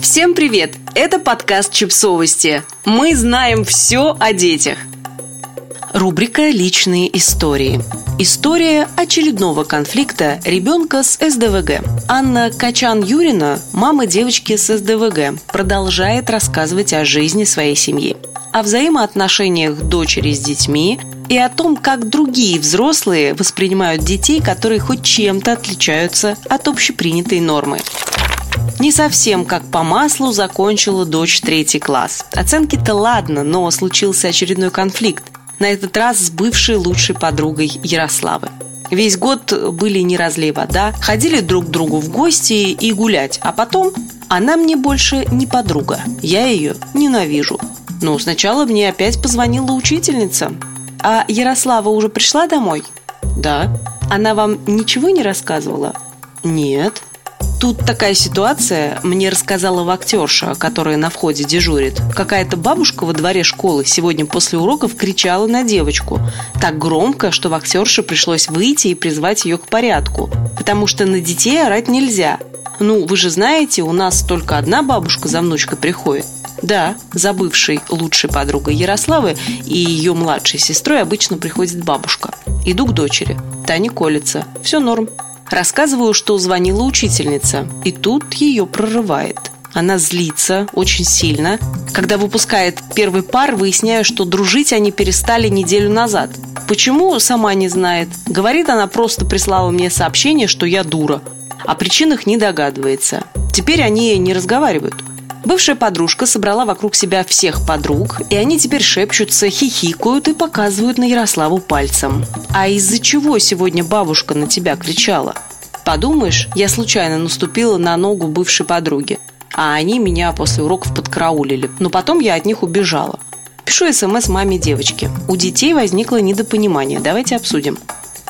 Всем привет! Это подкаст «Чипсовости». Мы знаем все о детях. Рубрика «Личные истории». История очередного конфликта ребенка с СДВГ. Анна Качан-Юрина, мама девочки с СДВГ, продолжает рассказывать о жизни своей семьи, о взаимоотношениях дочери с детьми и о том, как другие взрослые воспринимают детей, которые хоть чем-то отличаются от общепринятой нормы. Не совсем как по маслу закончила дочь третий класс. Оценки-то ладно, но случился очередной конфликт. На этот раз с бывшей лучшей подругой Ярославы. Весь год были не разлей вода, ходили друг к другу в гости и гулять, а потом она мне больше не подруга, я ее ненавижу. Ну, сначала мне опять позвонила учительница. А Ярослава уже пришла домой? Да. Она вам ничего не рассказывала? Нет. Тут такая ситуация, мне рассказала вахтерша, которая на входе дежурит. Какая-то бабушка во дворе школы сегодня после уроков кричала на девочку. Так громко, что вахтерше пришлось выйти и призвать ее к порядку. Потому что на детей орать нельзя. Ну, вы же знаете, у нас только одна бабушка за внучкой приходит. Да, за бывшей лучшей подругой Ярославы и ее младшей сестрой обычно приходит бабушка. Иду к дочери. Таня колется. Все норм. Рассказываю, что звонила учительница, и тут ее прорывает. Она злится очень сильно. Когда выпускает первый пар, выясняю, что дружить они перестали неделю назад. Почему, сама не знает. Говорит, она просто прислала мне сообщение, что я дура. О причинах не догадывается. Теперь они не разговаривают. Бывшая подружка собрала вокруг себя всех подруг, и они теперь шепчутся, хихикают и показывают на Ярославу пальцем. «А из-за чего сегодня бабушка на тебя кричала?» «Подумаешь, я случайно наступила на ногу бывшей подруги, а они меня после уроков подкараулили, но потом я от них убежала». Пишу СМС маме девочки. У детей возникло недопонимание. Давайте обсудим.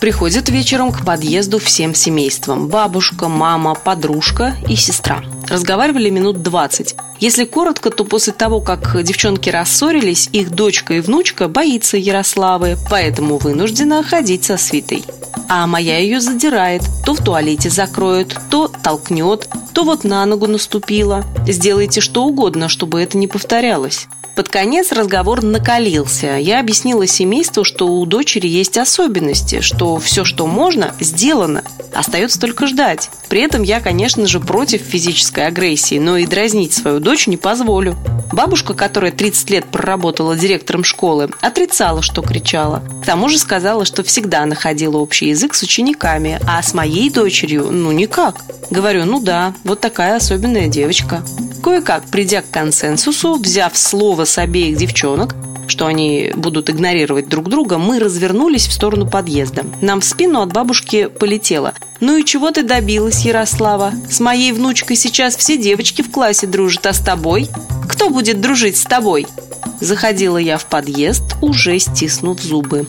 Приходят вечером к подъезду всем семейством. Бабушка, мама, подружка и сестра. Разговаривали минут 20. Если коротко, то после того, как девчонки рассорились, их дочка и внучка боится Ярославы, поэтому вынуждена ходить со свитой. А моя ее задирает, то в туалете закроет, то толкнет, то вот на ногу наступила. Сделайте что угодно, чтобы это не повторялось. Под конец разговор накалился. Я объяснила семейству, что у дочери есть особенности, что все, что можно, сделано. Остается только ждать. При этом я, конечно же, против физической агрессии, но и дразнить свою дочь не позволю. Бабушка, которая 30 лет проработала директором школы, отрицала, что кричала. К тому же сказала, что всегда находила общий язык с учениками, а с моей дочерью ну никак. Говорю, ну да, вот такая особенная девочка. Кое-как, придя к консенсусу, взяв слово с обеих девчонок, что они будут игнорировать друг друга, мы развернулись в сторону подъезда. Нам в спину от бабушки полетело. «Ну и чего ты добилась, Ярослава? С моей внучкой сейчас все девочки в классе дружат, а с тобой? Кто будет дружить с тобой?» Заходила я в подъезд, уже стиснув зубы.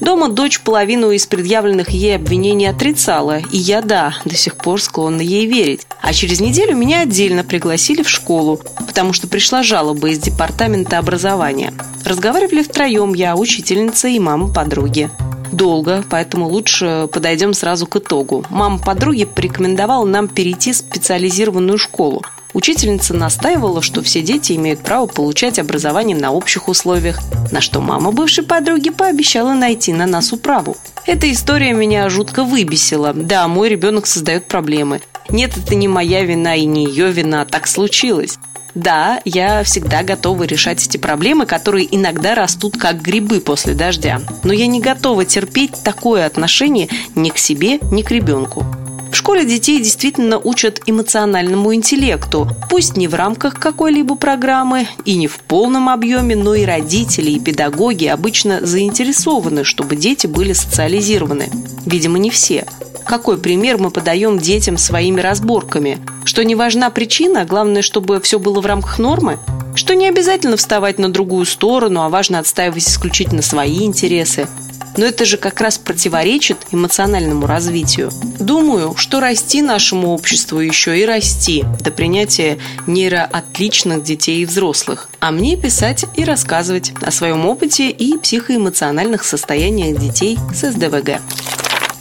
Дома дочь половину из предъявленных ей обвинений отрицала, и я, да, до сих пор склонна ей верить. А через неделю меня отдельно пригласили в школу, потому что пришла жалоба из департамента образования. Разговаривали втроем я, учительница и мама подруги долго, поэтому лучше подойдем сразу к итогу. Мама подруги порекомендовала нам перейти в специализированную школу. Учительница настаивала, что все дети имеют право получать образование на общих условиях, на что мама бывшей подруги пообещала найти на нас управу. Эта история меня жутко выбесила. Да, мой ребенок создает проблемы. Нет, это не моя вина и не ее вина, так случилось. Да, я всегда готова решать эти проблемы, которые иногда растут как грибы после дождя. Но я не готова терпеть такое отношение ни к себе, ни к ребенку. В школе детей действительно учат эмоциональному интеллекту, пусть не в рамках какой-либо программы и не в полном объеме, но и родители и педагоги обычно заинтересованы, чтобы дети были социализированы. Видимо, не все. Какой пример мы подаем детям своими разборками? Что не важна причина, главное, чтобы все было в рамках нормы? Что не обязательно вставать на другую сторону, а важно отстаивать исключительно свои интересы? Но это же как раз противоречит эмоциональному развитию. Думаю, что расти нашему обществу еще и расти до принятия нейроотличных детей и взрослых. А мне писать и рассказывать о своем опыте и психоэмоциональных состояниях детей с СДВГ.